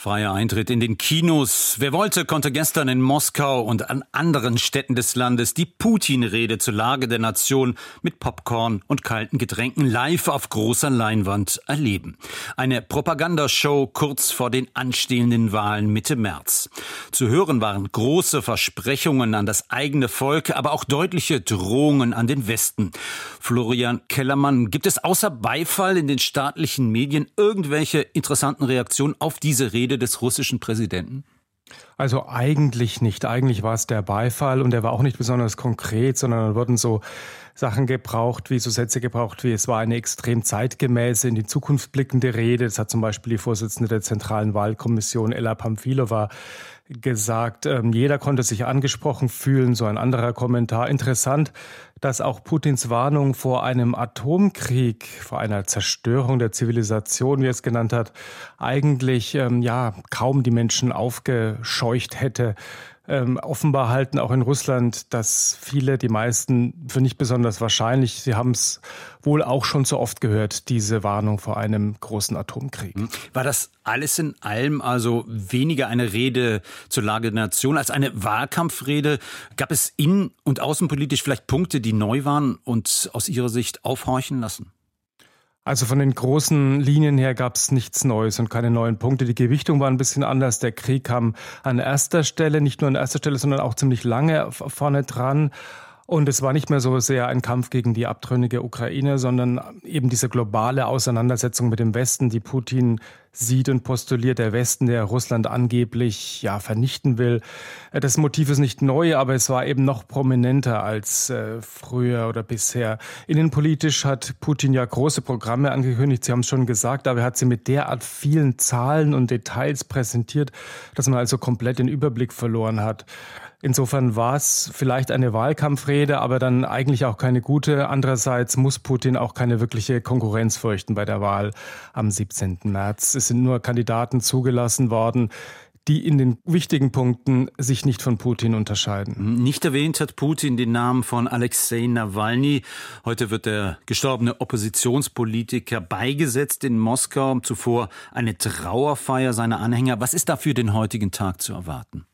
Freier Eintritt in den Kinos. Wer wollte, konnte gestern in Moskau und an anderen Städten des Landes die Putin-Rede zur Lage der Nation mit Popcorn und kalten Getränken live auf großer Leinwand erleben. Eine Propagandashow kurz vor den anstehenden Wahlen Mitte März. Zu hören waren große Versprechungen an das eigene Volk, aber auch deutliche Drohungen an den Westen. Florian Kellermann, gibt es außer Beifall in den staatlichen Medien irgendwelche interessanten Reaktionen auf diese Rede? Rede des russischen Präsidenten? Also eigentlich nicht. Eigentlich war es der Beifall und der war auch nicht besonders konkret, sondern da wurden so Sachen gebraucht, wie so Sätze gebraucht, wie es war eine extrem zeitgemäße, in die Zukunft blickende Rede. Das hat zum Beispiel die Vorsitzende der Zentralen Wahlkommission Ella Pamphilova gesagt. Ähm, jeder konnte sich angesprochen fühlen, so ein anderer Kommentar. Interessant, dass auch Putins Warnung vor einem Atomkrieg, vor einer Zerstörung der Zivilisation, wie er es genannt hat, eigentlich ähm, ja kaum die Menschen aufgescheucht hätte. Ähm, offenbar halten auch in Russland dass viele, die meisten, für nicht besonders wahrscheinlich. Sie haben es wohl auch schon so oft gehört, diese Warnung vor einem großen Atomkrieg. Hm. War das alles in allem also weniger eine Rede zur Lage der Nation als eine Wahlkampfrede? Gab es innen- und außenpolitisch vielleicht Punkte, die neu waren und aus Ihrer Sicht aufhorchen lassen? Also von den großen Linien her gab es nichts Neues und keine neuen Punkte. Die Gewichtung war ein bisschen anders. Der Krieg kam an erster Stelle, nicht nur an erster Stelle, sondern auch ziemlich lange vorne dran. Und es war nicht mehr so sehr ein Kampf gegen die abtrünnige Ukraine, sondern eben diese globale Auseinandersetzung mit dem Westen, die Putin sieht und postuliert, der Westen, der Russland angeblich ja vernichten will. Äh, das Motiv ist nicht neu, aber es war eben noch prominenter als äh, früher oder bisher. Innenpolitisch hat Putin ja große Programme angekündigt. Sie haben es schon gesagt, aber er hat sie mit derart vielen Zahlen und Details präsentiert, dass man also komplett den Überblick verloren hat. Insofern war es vielleicht eine Wahlkampfrede, aber dann eigentlich auch keine gute. Andererseits muss Putin auch keine wirkliche Konkurrenz fürchten bei der Wahl am 17. März. Es sind nur Kandidaten zugelassen worden, die in den wichtigen Punkten sich nicht von Putin unterscheiden. Nicht erwähnt hat Putin den Namen von Alexei Nawalny. Heute wird der gestorbene Oppositionspolitiker beigesetzt in Moskau. Zuvor eine Trauerfeier seiner Anhänger. Was ist da für den heutigen Tag zu erwarten?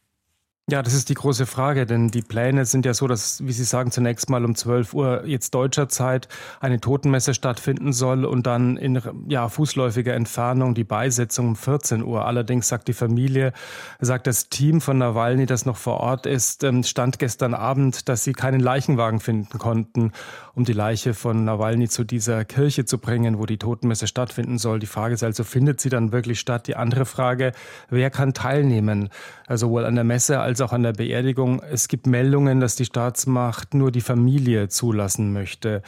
Ja, das ist die große Frage, denn die Pläne sind ja so, dass, wie Sie sagen, zunächst mal um 12 Uhr jetzt deutscher Zeit eine Totenmesse stattfinden soll und dann in ja, fußläufiger Entfernung die Beisetzung um 14 Uhr. Allerdings sagt die Familie, sagt das Team von Nawalny, das noch vor Ort ist, ähm, stand gestern Abend, dass sie keinen Leichenwagen finden konnten, um die Leiche von Nawalny zu dieser Kirche zu bringen, wo die Totenmesse stattfinden soll. Die Frage ist also, findet sie dann wirklich statt? Die andere Frage, wer kann teilnehmen? Also sowohl an der Messe als auch an der Beerdigung. Es gibt Meldungen, dass die Staatsmacht nur die Familie zulassen möchte.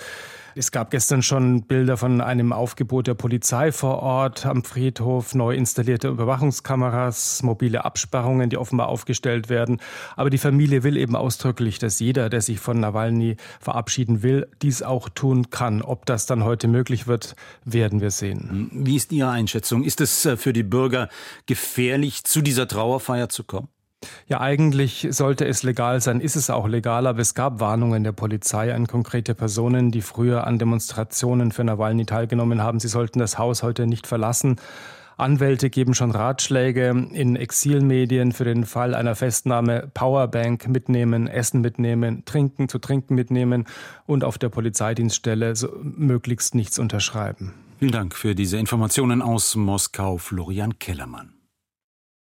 Es gab gestern schon Bilder von einem Aufgebot der Polizei vor Ort am Friedhof, neu installierte Überwachungskameras, mobile Absperrungen, die offenbar aufgestellt werden. Aber die Familie will eben ausdrücklich, dass jeder, der sich von Nawalny verabschieden will, dies auch tun kann. Ob das dann heute möglich wird, werden wir sehen. Wie ist Ihre Einschätzung? Ist es äh, für die Bürger gefährlich, zu dieser Trauerfeier zu kommen? Ja, eigentlich sollte es legal sein, ist es auch legal, aber es gab Warnungen der Polizei an konkrete Personen, die früher an Demonstrationen für Nawalny teilgenommen haben. Sie sollten das Haus heute nicht verlassen. Anwälte geben schon Ratschläge in Exilmedien für den Fall einer Festnahme Powerbank mitnehmen, Essen mitnehmen, trinken, zu trinken mitnehmen und auf der Polizeidienststelle möglichst nichts unterschreiben. Vielen Dank für diese Informationen aus Moskau, Florian Kellermann.